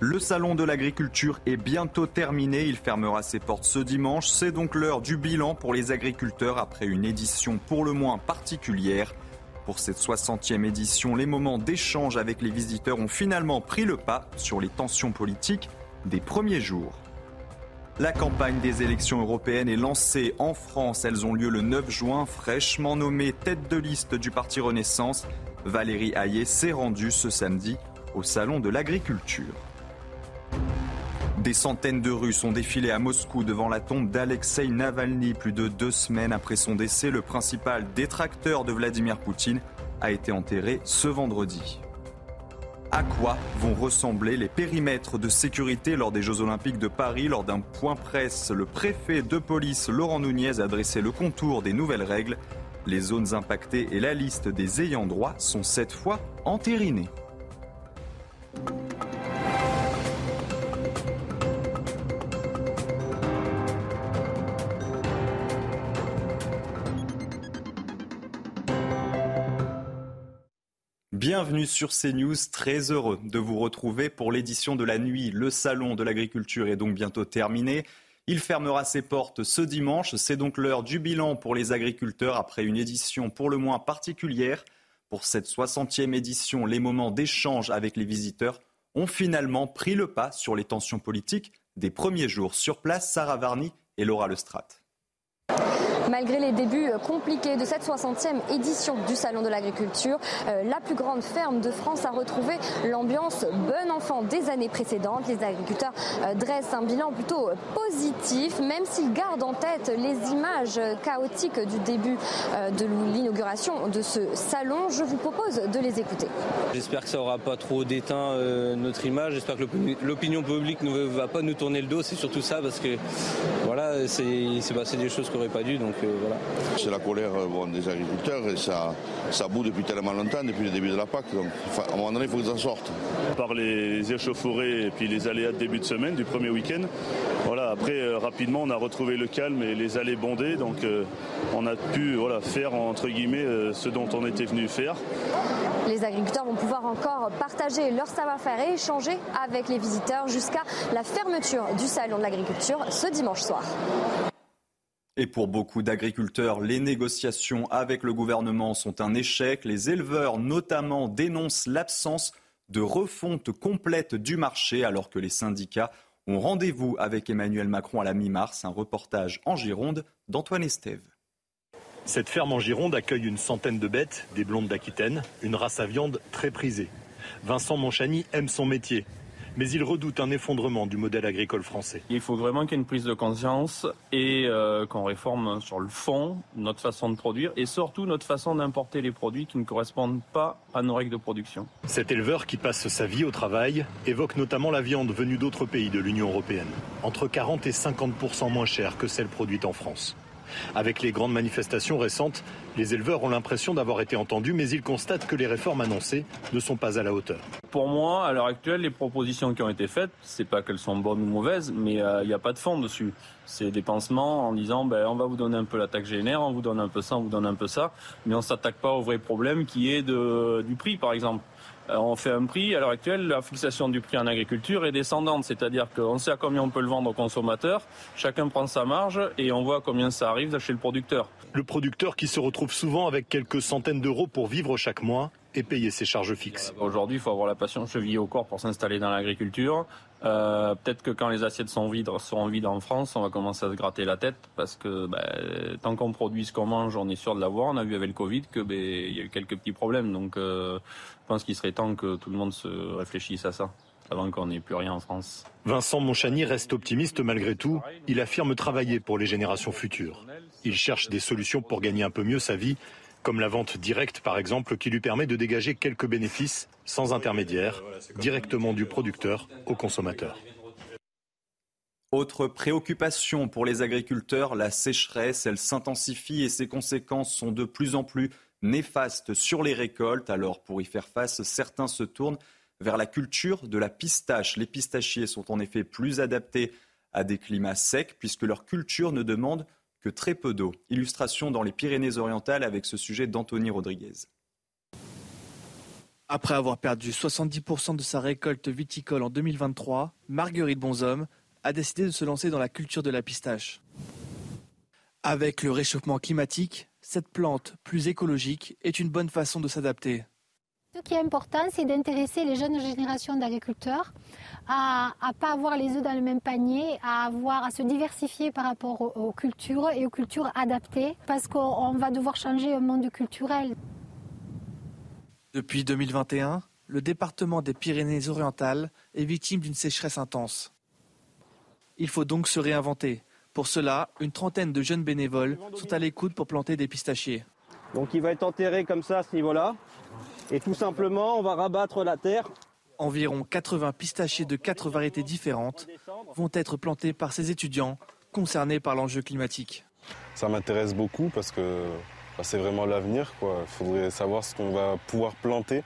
Le salon de l'agriculture est bientôt terminé, il fermera ses portes ce dimanche. C'est donc l'heure du bilan pour les agriculteurs après une édition pour le moins particulière. Pour cette 60e édition, les moments d'échange avec les visiteurs ont finalement pris le pas sur les tensions politiques des premiers jours. La campagne des élections européennes est lancée en France. Elles ont lieu le 9 juin. Fraîchement nommée tête de liste du Parti Renaissance, Valérie Hayet s'est rendue ce samedi au Salon de l'agriculture. Des centaines de Russes ont défilé à Moscou devant la tombe d'Alexei Navalny. Plus de deux semaines après son décès, le principal détracteur de Vladimir Poutine a été enterré ce vendredi. À quoi vont ressembler les périmètres de sécurité lors des Jeux Olympiques de Paris? Lors d'un point presse, le préfet de police Laurent Nunez a dressé le contour des nouvelles règles. Les zones impactées et la liste des ayants droit sont cette fois entérinées. Bienvenue sur CNews, très heureux de vous retrouver pour l'édition de la nuit. Le salon de l'agriculture est donc bientôt terminé. Il fermera ses portes ce dimanche. C'est donc l'heure du bilan pour les agriculteurs après une édition pour le moins particulière. Pour cette 60e édition, les moments d'échange avec les visiteurs ont finalement pris le pas sur les tensions politiques des premiers jours. Sur place, Sarah Varny et Laura Lestrade. Malgré les débuts compliqués de cette 60e édition du Salon de l'agriculture, euh, la plus grande ferme de France a retrouvé l'ambiance bon enfant des années précédentes. Les agriculteurs euh, dressent un bilan plutôt positif, même s'ils gardent en tête les images chaotiques du début euh, de l'inauguration de ce salon. Je vous propose de les écouter. J'espère que ça aura pas trop déteint notre image. J'espère que l'opinion publique ne va pas nous tourner le dos. C'est surtout ça parce que voilà, c'est passé des choses qu'on n'aurait pas dû. Voilà. C'est la colère bon, des agriculteurs et ça, ça bout depuis tellement longtemps, depuis le début de la PAC. Donc à un moment donné, il faut qu'ils en sortent. Par les échauffourées et puis les aléas de début de semaine, du premier week-end, voilà, après euh, rapidement on a retrouvé le calme et les allées bondées. Donc euh, on a pu voilà, faire entre guillemets euh, ce dont on était venu faire. Les agriculteurs vont pouvoir encore partager leur savoir-faire et échanger avec les visiteurs jusqu'à la fermeture du salon de l'agriculture ce dimanche soir. Et pour beaucoup d'agriculteurs, les négociations avec le gouvernement sont un échec. Les éleveurs notamment dénoncent l'absence de refonte complète du marché alors que les syndicats ont rendez-vous avec Emmanuel Macron à la mi-mars. Un reportage en Gironde d'Antoine Estève. Cette ferme en Gironde accueille une centaine de bêtes, des blondes d'Aquitaine, une race à viande très prisée. Vincent Monchani aime son métier mais il redoute un effondrement du modèle agricole français. Il faut vraiment qu'il y ait une prise de conscience et euh, qu'on réforme sur le fond notre façon de produire et surtout notre façon d'importer les produits qui ne correspondent pas à nos règles de production. Cet éleveur qui passe sa vie au travail évoque notamment la viande venue d'autres pays de l'Union européenne, entre 40 et 50% moins chère que celle produite en France. Avec les grandes manifestations récentes, les éleveurs ont l'impression d'avoir été entendus, mais ils constatent que les réformes annoncées ne sont pas à la hauteur. Pour moi, à l'heure actuelle, les propositions qui ont été faites, c'est pas qu'elles sont bonnes ou mauvaises, mais euh, il n'y a pas de fond dessus. C'est des pansements en disant ben, on va vous donner un peu la taxe GNR, on vous donne un peu ça, on vous donne un peu ça, mais on s'attaque pas au vrai problème qui est de, du prix, par exemple. Euh, on fait un prix. À l'heure actuelle, la fixation du prix en agriculture est descendante, c'est-à-dire qu'on sait à combien on peut le vendre aux consommateurs, chacun prend sa marge et on voit combien ça arrive chez le producteur. Le producteur qui se retrouve souvent avec quelques centaines d'euros pour vivre chaque mois et payer ses charges fixes. Aujourd'hui, il faut avoir la passion chevillée au corps pour s'installer dans l'agriculture. Euh, peut-être que quand les assiettes sont vides, seront vides en France, on va commencer à se gratter la tête parce que ben, tant qu'on produit ce qu'on mange, on est sûr de l'avoir. On a vu avec le Covid que ben, il y a eu quelques petits problèmes. Donc, euh, je pense qu'il serait temps que tout le monde se réfléchisse à ça avant qu'on n'ait plus rien en France. Vincent Monchani reste optimiste malgré tout. Il affirme travailler pour les générations futures. Il cherche des solutions pour gagner un peu mieux sa vie comme la vente directe par exemple, qui lui permet de dégager quelques bénéfices sans intermédiaire, directement du producteur au consommateur. Autre préoccupation pour les agriculteurs, la sécheresse, elle s'intensifie et ses conséquences sont de plus en plus néfastes sur les récoltes. Alors pour y faire face, certains se tournent vers la culture de la pistache. Les pistachiers sont en effet plus adaptés à des climats secs puisque leur culture ne demande que très peu d'eau. Illustration dans les Pyrénées-Orientales avec ce sujet d'Anthony Rodriguez. Après avoir perdu 70% de sa récolte viticole en 2023, Marguerite Bonhomme a décidé de se lancer dans la culture de la pistache. Avec le réchauffement climatique, cette plante plus écologique est une bonne façon de s'adapter. Ce qui est important, c'est d'intéresser les jeunes générations d'agriculteurs à ne pas avoir les œufs dans le même panier, à, avoir, à se diversifier par rapport aux, aux cultures et aux cultures adaptées, parce qu'on va devoir changer un monde culturel. Depuis 2021, le département des Pyrénées-Orientales est victime d'une sécheresse intense. Il faut donc se réinventer. Pour cela, une trentaine de jeunes bénévoles sont à l'écoute pour planter des pistachiers. Donc il va être enterré comme ça à ce niveau-là. Et tout simplement, on va rabattre la terre. Environ 80 pistachiers de quatre variétés différentes vont être plantés par ces étudiants concernés par l'enjeu climatique. Ça m'intéresse beaucoup parce que bah, c'est vraiment l'avenir. Il faudrait savoir ce qu'on va pouvoir planter.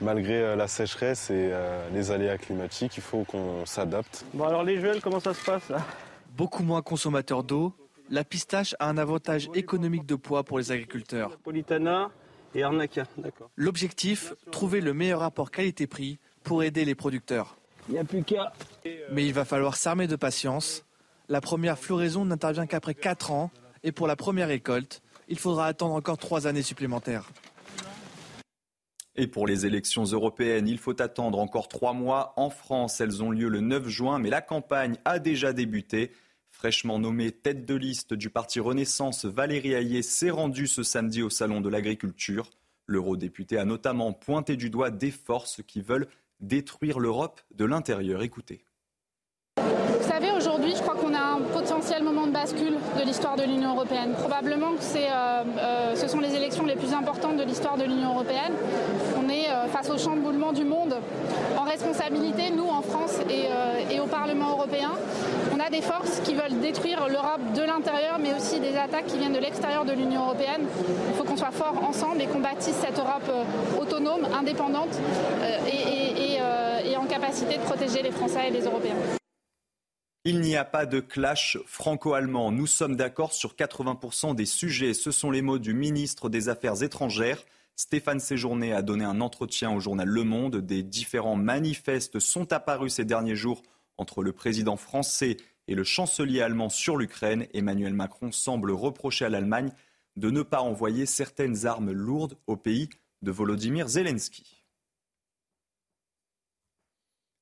Malgré euh, la sécheresse et euh, les aléas climatiques, il faut qu'on s'adapte. Bon alors les jeunes, comment ça se passe là? Beaucoup moins consommateur d'eau, la pistache a un avantage économique de poids pour les agriculteurs. Politana et d'accord. L'objectif, trouver le meilleur rapport qualité-prix pour aider les producteurs. Il n'y a plus qu'à. Mais il va falloir s'armer de patience. La première floraison n'intervient qu'après 4 ans et pour la première récolte, il faudra attendre encore 3 années supplémentaires. Et pour les élections européennes, il faut attendre encore trois mois. En France, elles ont lieu le 9 juin, mais la campagne a déjà débuté. Fraîchement nommée tête de liste du parti Renaissance, Valérie Hayé s'est rendue ce samedi au Salon de l'Agriculture. L'eurodéputé a notamment pointé du doigt des forces qui veulent détruire l'Europe de l'intérieur. Écoutez. Vous savez, aujourd'hui, je crois qu'on a un potentiel moment de bascule de l'histoire de l'Union européenne. Probablement que euh, euh, ce sont les élections les plus importantes de l'histoire de l'Union européenne. On est face au chamboulement du monde en responsabilité, nous en France et, et, au Parlement européen. On a des forces qui veulent détruire l'Europe de l'intérieur, mais aussi des attaques qui viennent de l'extérieur de l'Union européenne. Il faut qu'on soit fort ensemble et qu'on bâtisse cette Europe autonome, indépendante et, et en capacité de protéger les Français et les Européens. Il n'y a pas de clash franco-allemand. Nous sommes d'accord sur 80% des sujets. Ce sont les mots du ministre des Affaires étrangères. Stéphane Séjourné a donné un entretien au journal Le Monde. Des différents manifestes sont apparus ces derniers jours entre le président français et le chancelier allemand sur l'Ukraine. Emmanuel Macron semble reprocher à l'Allemagne de ne pas envoyer certaines armes lourdes au pays de Volodymyr Zelensky.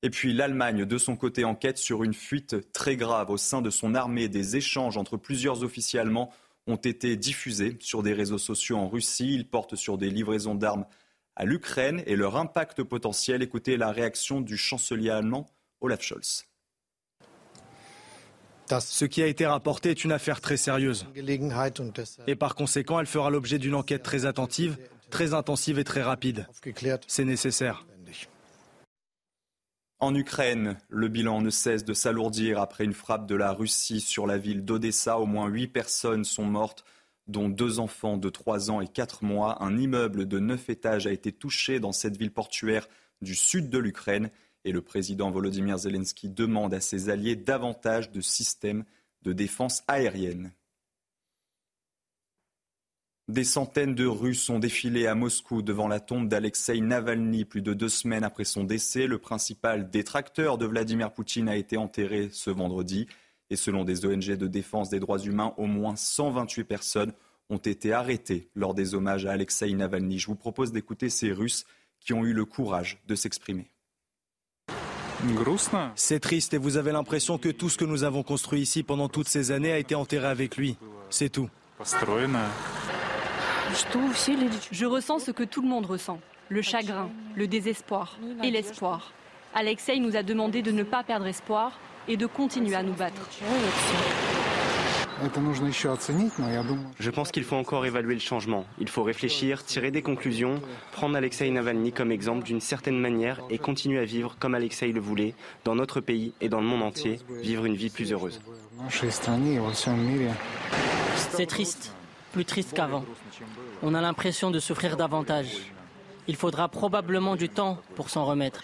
Et puis l'Allemagne, de son côté, enquête sur une fuite très grave au sein de son armée. Des échanges entre plusieurs officiers allemands ont été diffusés sur des réseaux sociaux en Russie. Ils portent sur des livraisons d'armes à l'Ukraine et leur impact potentiel. Écoutez la réaction du chancelier allemand Olaf Scholz. Ce qui a été rapporté est une affaire très sérieuse. Et par conséquent, elle fera l'objet d'une enquête très attentive, très intensive et très rapide. C'est nécessaire. En Ukraine, le bilan ne cesse de s'alourdir après une frappe de la Russie sur la ville d'Odessa. Au moins huit personnes sont mortes, dont deux enfants de trois ans et quatre mois. Un immeuble de neuf étages a été touché dans cette ville portuaire du sud de l'Ukraine. Et le président Volodymyr Zelensky demande à ses alliés davantage de systèmes de défense aérienne. Des centaines de Russes ont défilé à Moscou devant la tombe d'Alexei Navalny plus de deux semaines après son décès. Le principal détracteur de Vladimir Poutine a été enterré ce vendredi. Et selon des ONG de défense des droits humains, au moins 128 personnes ont été arrêtées lors des hommages à Alexei Navalny. Je vous propose d'écouter ces Russes qui ont eu le courage de s'exprimer. C'est triste et vous avez l'impression que tout ce que nous avons construit ici pendant toutes ces années a été enterré avec lui. C'est tout. Je ressens ce que tout le monde ressent, le chagrin, le désespoir et l'espoir. Alexei nous a demandé de ne pas perdre espoir et de continuer à nous battre. Je pense qu'il faut encore évaluer le changement. Il faut réfléchir, tirer des conclusions, prendre Alexei Navalny comme exemple d'une certaine manière et continuer à vivre comme Alexei le voulait, dans notre pays et dans le monde entier, vivre une vie plus heureuse. C'est triste, plus triste qu'avant. On a l'impression de souffrir davantage. Il faudra probablement du temps pour s'en remettre.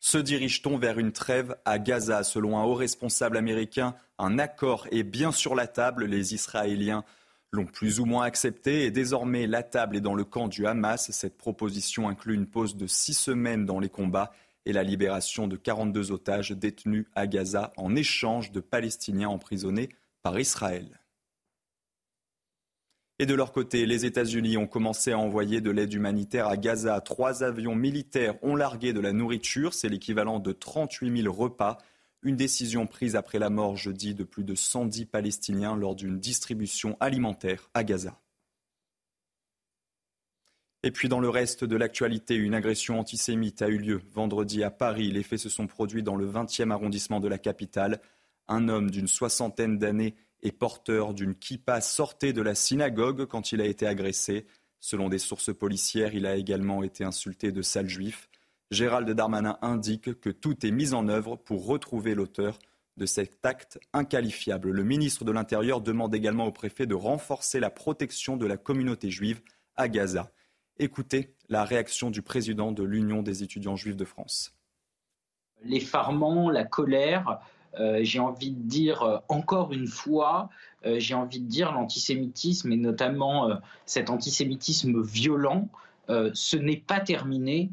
Se dirige-t-on vers une trêve à Gaza? Selon un haut responsable américain, un accord est bien sur la table. Les Israéliens l'ont plus ou moins accepté et désormais la table est dans le camp du Hamas. Cette proposition inclut une pause de six semaines dans les combats et la libération de 42 otages détenus à Gaza en échange de Palestiniens emprisonnés par Israël. Et de leur côté, les États-Unis ont commencé à envoyer de l'aide humanitaire à Gaza. Trois avions militaires ont largué de la nourriture. C'est l'équivalent de 38 000 repas. Une décision prise après la mort jeudi de plus de 110 Palestiniens lors d'une distribution alimentaire à Gaza. Et puis dans le reste de l'actualité, une agression antisémite a eu lieu vendredi à Paris. Les faits se sont produits dans le 20e arrondissement de la capitale. Un homme d'une soixantaine d'années et porteur d'une kippa sortait de la synagogue quand il a été agressé. Selon des sources policières, il a également été insulté de sale juif. Gérald Darmanin indique que tout est mis en œuvre pour retrouver l'auteur de cet acte inqualifiable. Le ministre de l'Intérieur demande également au préfet de renforcer la protection de la communauté juive à Gaza. Écoutez la réaction du président de l'Union des étudiants juifs de France. L'effarement, la colère, j'ai envie de dire euh, encore une fois, euh, j'ai envie de dire l'antisémitisme et notamment cet antisémitisme violent, ce n'est pas terminé.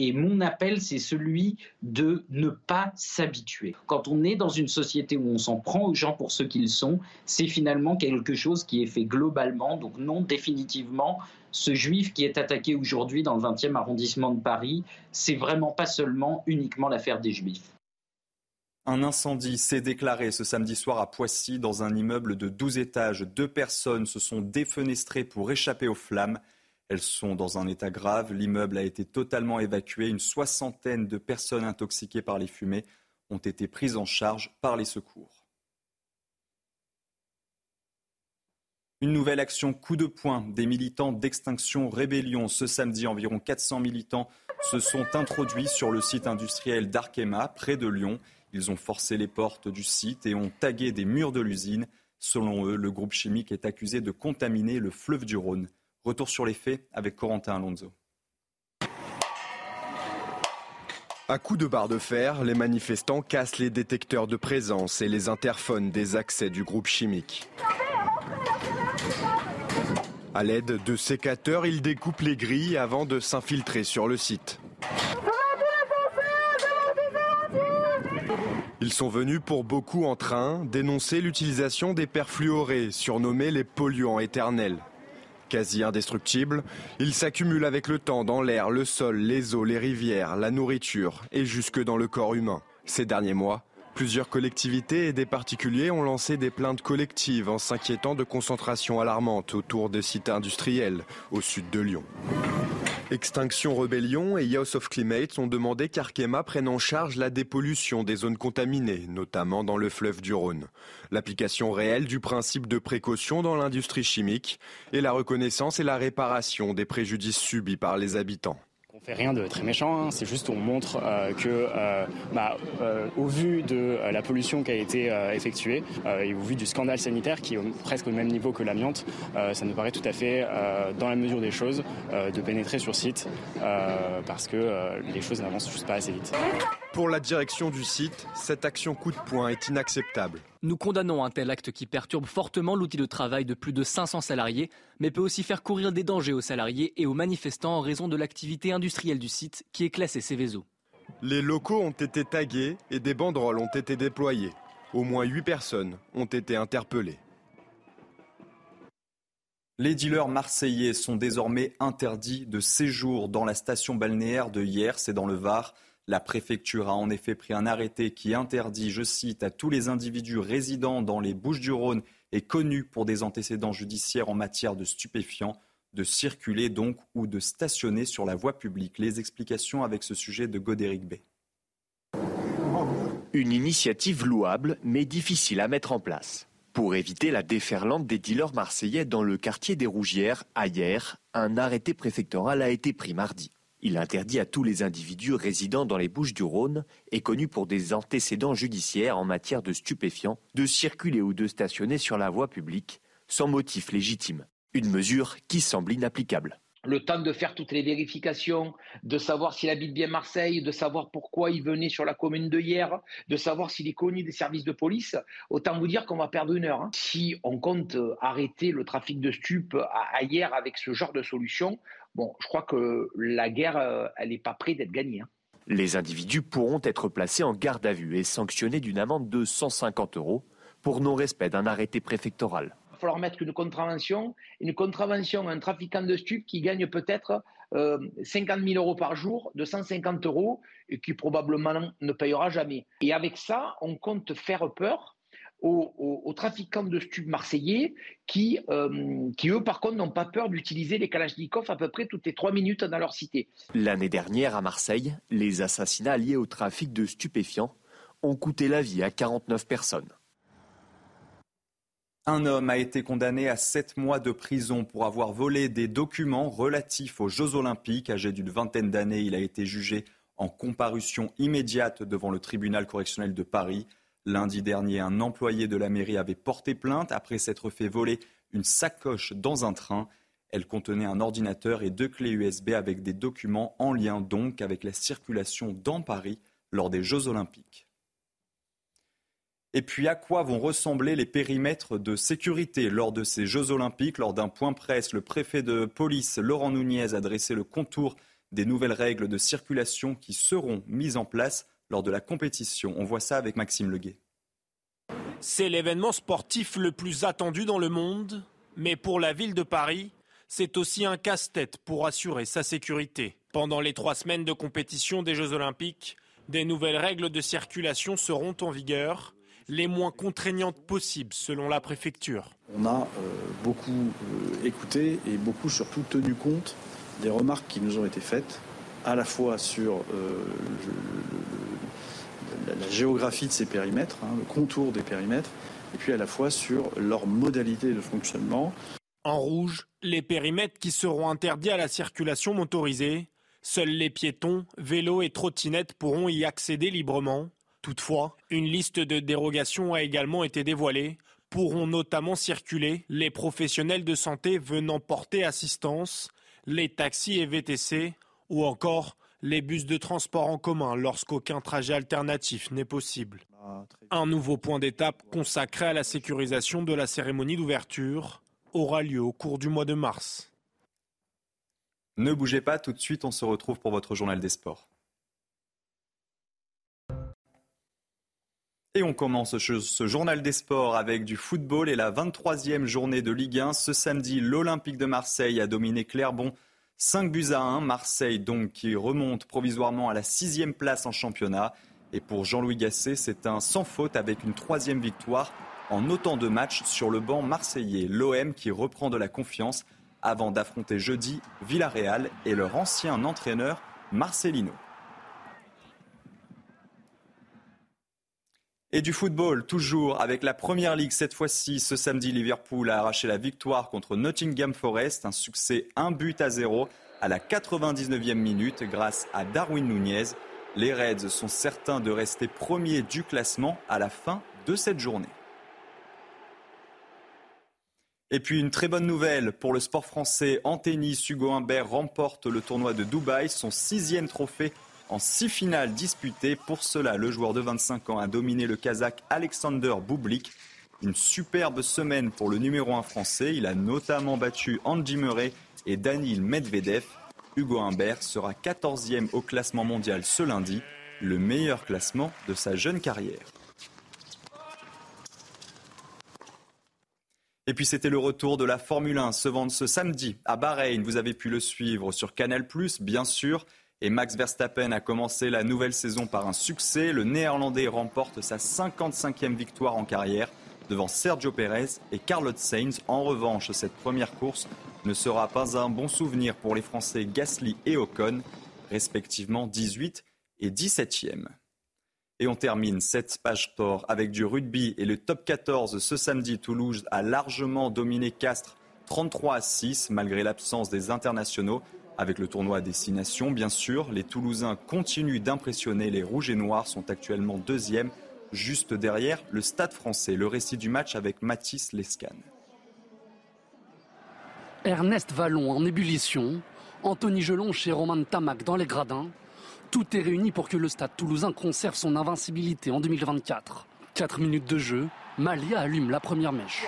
Et mon appel, c'est celui de ne pas s'habituer. Quand on est dans une société où on s'en prend aux gens pour ce qu'ils sont, c'est finalement quelque chose qui est fait globalement. Donc non, définitivement, ce juif qui est attaqué aujourd'hui dans le 20e arrondissement de Paris, c'est vraiment pas seulement uniquement l'affaire des juifs. Un incendie s'est déclaré ce samedi soir à Poissy dans un immeuble de 12 étages. Deux personnes se sont défenestrées pour échapper aux flammes. Elles sont dans un état grave. L'immeuble a été totalement évacué. Une soixantaine de personnes intoxiquées par les fumées ont été prises en charge par les secours. Une nouvelle action coup de poing des militants d'Extinction Rébellion. Ce samedi, environ 400 militants se sont introduits sur le site industriel d'Arkema, près de Lyon. Ils ont forcé les portes du site et ont tagué des murs de l'usine. Selon eux, le groupe chimique est accusé de contaminer le fleuve du Rhône. Retour sur les faits avec Corentin Alonso. À coups de barre de fer, les manifestants cassent les détecteurs de présence et les interphones des accès du groupe chimique. À l'aide de sécateurs, ils découpent les grilles avant de s'infiltrer sur le site. Ils sont venus pour beaucoup en train dénoncer l'utilisation des perfluorés, surnommés les polluants éternels. Quasi indestructibles, ils s'accumulent avec le temps dans l'air, le sol, les eaux, les rivières, la nourriture et jusque dans le corps humain. Ces derniers mois, Plusieurs collectivités et des particuliers ont lancé des plaintes collectives en s'inquiétant de concentrations alarmantes autour des sites industriels au sud de Lyon. Extinction Rebellion et House of Climate ont demandé qu'Arkema prenne en charge la dépollution des zones contaminées, notamment dans le fleuve du Rhône, l'application réelle du principe de précaution dans l'industrie chimique et la reconnaissance et la réparation des préjudices subis par les habitants. On fait rien de très méchant, hein. c'est juste on montre euh, que, euh, bah, euh, au vu de la pollution qui a été effectuée et au vu du scandale sanitaire qui est presque au même niveau que l'amiante, ça nous paraît tout à fait, dans la mesure des choses, de pénétrer sur site parce que les choses n'avancent juste pas assez vite. Pour la direction du site, cette action coup de poing est inacceptable. Nous condamnons un tel acte qui perturbe fortement l'outil de travail de plus de 500 salariés, mais peut aussi faire courir des dangers aux salariés et aux manifestants en raison de l'activité industrielle du site qui est classée Céveso. Les locaux ont été tagués et des banderoles ont été déployées. Au moins 8 personnes ont été interpellées. Les dealers marseillais sont désormais interdits de séjour dans la station balnéaire de Hier, c'est dans le Var. La préfecture a en effet pris un arrêté qui interdit, je cite, à tous les individus résidant dans les Bouches-du-Rhône et connus pour des antécédents judiciaires en matière de stupéfiants de circuler donc ou de stationner sur la voie publique. Les explications avec ce sujet de Godéric B. Une initiative louable mais difficile à mettre en place. Pour éviter la déferlante des dealers marseillais dans le quartier des Rougières, ailleurs, un arrêté préfectoral a été pris mardi. Il interdit à tous les individus résidant dans les Bouches du Rhône et connus pour des antécédents judiciaires en matière de stupéfiants de circuler ou de stationner sur la voie publique sans motif légitime. Une mesure qui semble inapplicable le temps de faire toutes les vérifications, de savoir s'il habite bien Marseille, de savoir pourquoi il venait sur la commune de hier, de savoir s'il est connu des services de police, autant vous dire qu'on va perdre une heure. Hein. Si on compte arrêter le trafic de stupes à, hier avec ce genre de solution, bon, je crois que la guerre, euh, elle n'est pas prête d'être gagnée. Hein. Les individus pourront être placés en garde à vue et sanctionnés d'une amende de 150 euros pour non-respect d'un arrêté préfectoral va falloir mettre une contravention. Une contravention à un trafiquant de stupes qui gagne peut-être 50 euh, 000 euros par jour, de 150 euros, et qui probablement ne payera jamais. Et avec ça, on compte faire peur aux, trafiquants de stupes marseillais qui, euh, qui, eux, par contre, n'ont pas peur d'utiliser les Kalachnikov à peu près toutes les trois minutes dans leur cité. L'année dernière, à Marseille, les assassinats liés au trafic de stupéfiants ont coûté la vie à 49 personnes. Un homme a été condamné à sept mois de prison pour avoir volé des documents relatifs aux Jeux Olympiques. Âgé d'une vingtaine d'années, il a été jugé en comparution immédiate devant le tribunal correctionnel de Paris. Lundi dernier, un employé de la mairie avait porté plainte après s'être fait voler une sacoche dans un train. Elle contenait un ordinateur et deux clés USB avec des documents en lien donc avec la circulation dans Paris lors des Jeux Olympiques. Et puis à quoi vont ressembler les périmètres de sécurité lors de ces Jeux olympiques? Lors d'un point presse, le préfet de police, Laurent Nunez, a dressé le contour des nouvelles règles de circulation qui seront mises en place lors de la compétition. On voit ça avec Maxime Leguet. C'est l'événement sportif le plus attendu dans le monde, mais pour la ville de Paris, c'est aussi un casse-tête pour assurer sa sécurité. Pendant les trois semaines de compétition des Jeux olympiques, des nouvelles règles de circulation seront en vigueur les moins contraignantes possibles selon la préfecture. On a euh, beaucoup euh, écouté et beaucoup surtout tenu compte des remarques qui nous ont été faites, à la fois sur euh, la, géographie de ces périmètres, hein, le contour des périmètres, et puis à la fois sur leur modalité de fonctionnement. En rouge, les périmètres qui seront interdits à la circulation motorisée. Seuls les piétons, vélos et trottinettes pourront y accéder librement. Toutefois, une liste de dérogations a également été dévoilée. Pourront notamment circuler les professionnels de santé venant porter assistance, les taxis et VTC, ou encore les bus de transport en commun lorsqu'aucun trajet alternatif n'est possible. Un nouveau point d'étape consacré à la sécurisation de la cérémonie d'ouverture aura lieu au cours du mois de mars. Ne bougez pas, tout de suite on se retrouve pour votre journal des sports. Et on commence ce, journal des sports avec du football et la 23e journée de Ligue 1. Ce samedi, l'Olympique de Marseille a dominé Clermont 5 buts à 1. Marseille donc qui remonte provisoirement à la sixième place en championnat. Et pour Jean-Louis Gasset, c'est un sans faute avec une troisième victoire en autant de matchs sur le banc marseillais. L'OM qui reprend de la confiance avant d'affronter jeudi Villarreal et leur ancien entraîneur Marcelino. Et du football, toujours avec la Première Ligue cette fois-ci. Ce samedi, Liverpool a arraché la victoire contre Nottingham Forest. Un succès 1 but à 0 à la 99e minute grâce à Darwin Nunez. Les Reds sont certains de rester premiers du classement à la fin de cette journée. Et puis une très bonne nouvelle pour le sport français. En tennis, Hugo Humbert remporte le tournoi de Dubaï, son sixième trophée en six finales disputées. Pour cela, le joueur de 25 ans a dominé le Kazakh Alexander Bublik. Une superbe semaine pour le numéro 1 français. Il a notamment battu Andy Murray et Daniil Medvedev. Hugo Humbert sera 14e au classement mondial ce lundi, le meilleur classement de sa jeune carrière. Et puis c'était le retour de la Formule 1 ce, ce samedi à Bahreïn. Vous avez pu le suivre sur Canal ⁇ bien sûr. Et Max Verstappen a commencé la nouvelle saison par un succès. Le Néerlandais remporte sa 55e victoire en carrière devant Sergio Pérez et Carlos Sainz. En revanche, cette première course ne sera pas un bon souvenir pour les Français Gasly et Ocon, respectivement 18 et 17e. Et on termine cette page sport avec du rugby et le top 14 ce samedi. Toulouse a largement dominé Castres 33 à 6 malgré l'absence des internationaux. Avec le tournoi à destination, bien sûr, les Toulousains continuent d'impressionner. Les Rouges et Noirs sont actuellement deuxième, juste derrière le Stade français. Le récit du match avec Mathis Lescan. Ernest Vallon en ébullition, Anthony Gelon chez Roman Tamac dans les gradins. Tout est réuni pour que le Stade toulousain conserve son invincibilité en 2024. 4 minutes de jeu, Malia allume la première mèche.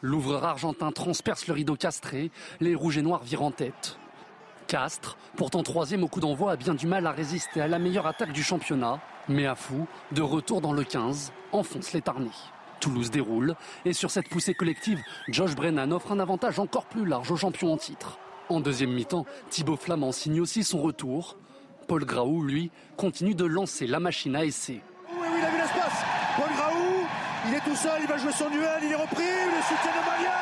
L'ouvreur argentin transperce le rideau castré, les rouges et noirs virent en tête. Castres, pourtant troisième au coup d'envoi, a bien du mal à résister à la meilleure attaque du championnat. Mais à fou, de retour dans le 15, enfonce les tarnis. Toulouse déroule, et sur cette poussée collective, Josh Brennan offre un avantage encore plus large aux champions en titre. En deuxième mi-temps, Thibaut Flamand signe aussi son retour. Paul Graou, lui, continue de lancer la machine à essai. Oui, oui, il a vu l'espace. Paul Graou, il est tout seul, il va jouer son duel, il est repris, le soutien de Malia,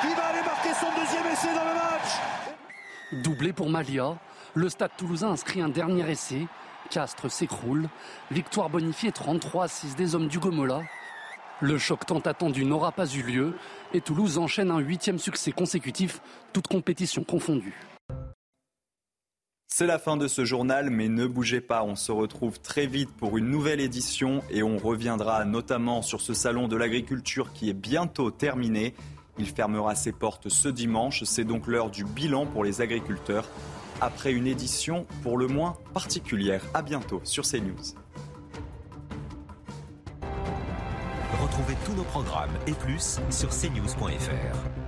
qui va aller marquer son deuxième essai dans le match. Doublé pour Malia, le stade toulousain inscrit un dernier essai. Castres s'écroule. Victoire bonifiée 33 à 6 des hommes du Gomola. Le choc tant attendu n'aura pas eu lieu et Toulouse enchaîne un huitième succès consécutif, toute compétition confondue. C'est la fin de ce journal, mais ne bougez pas, on se retrouve très vite pour une nouvelle édition et on reviendra notamment sur ce salon de l'agriculture qui est bientôt terminé. Il fermera ses portes ce dimanche, c'est donc l'heure du bilan pour les agriculteurs, après une édition pour le moins particulière. A bientôt sur CNews. Retrouvez tous nos programmes et plus sur cnews.fr.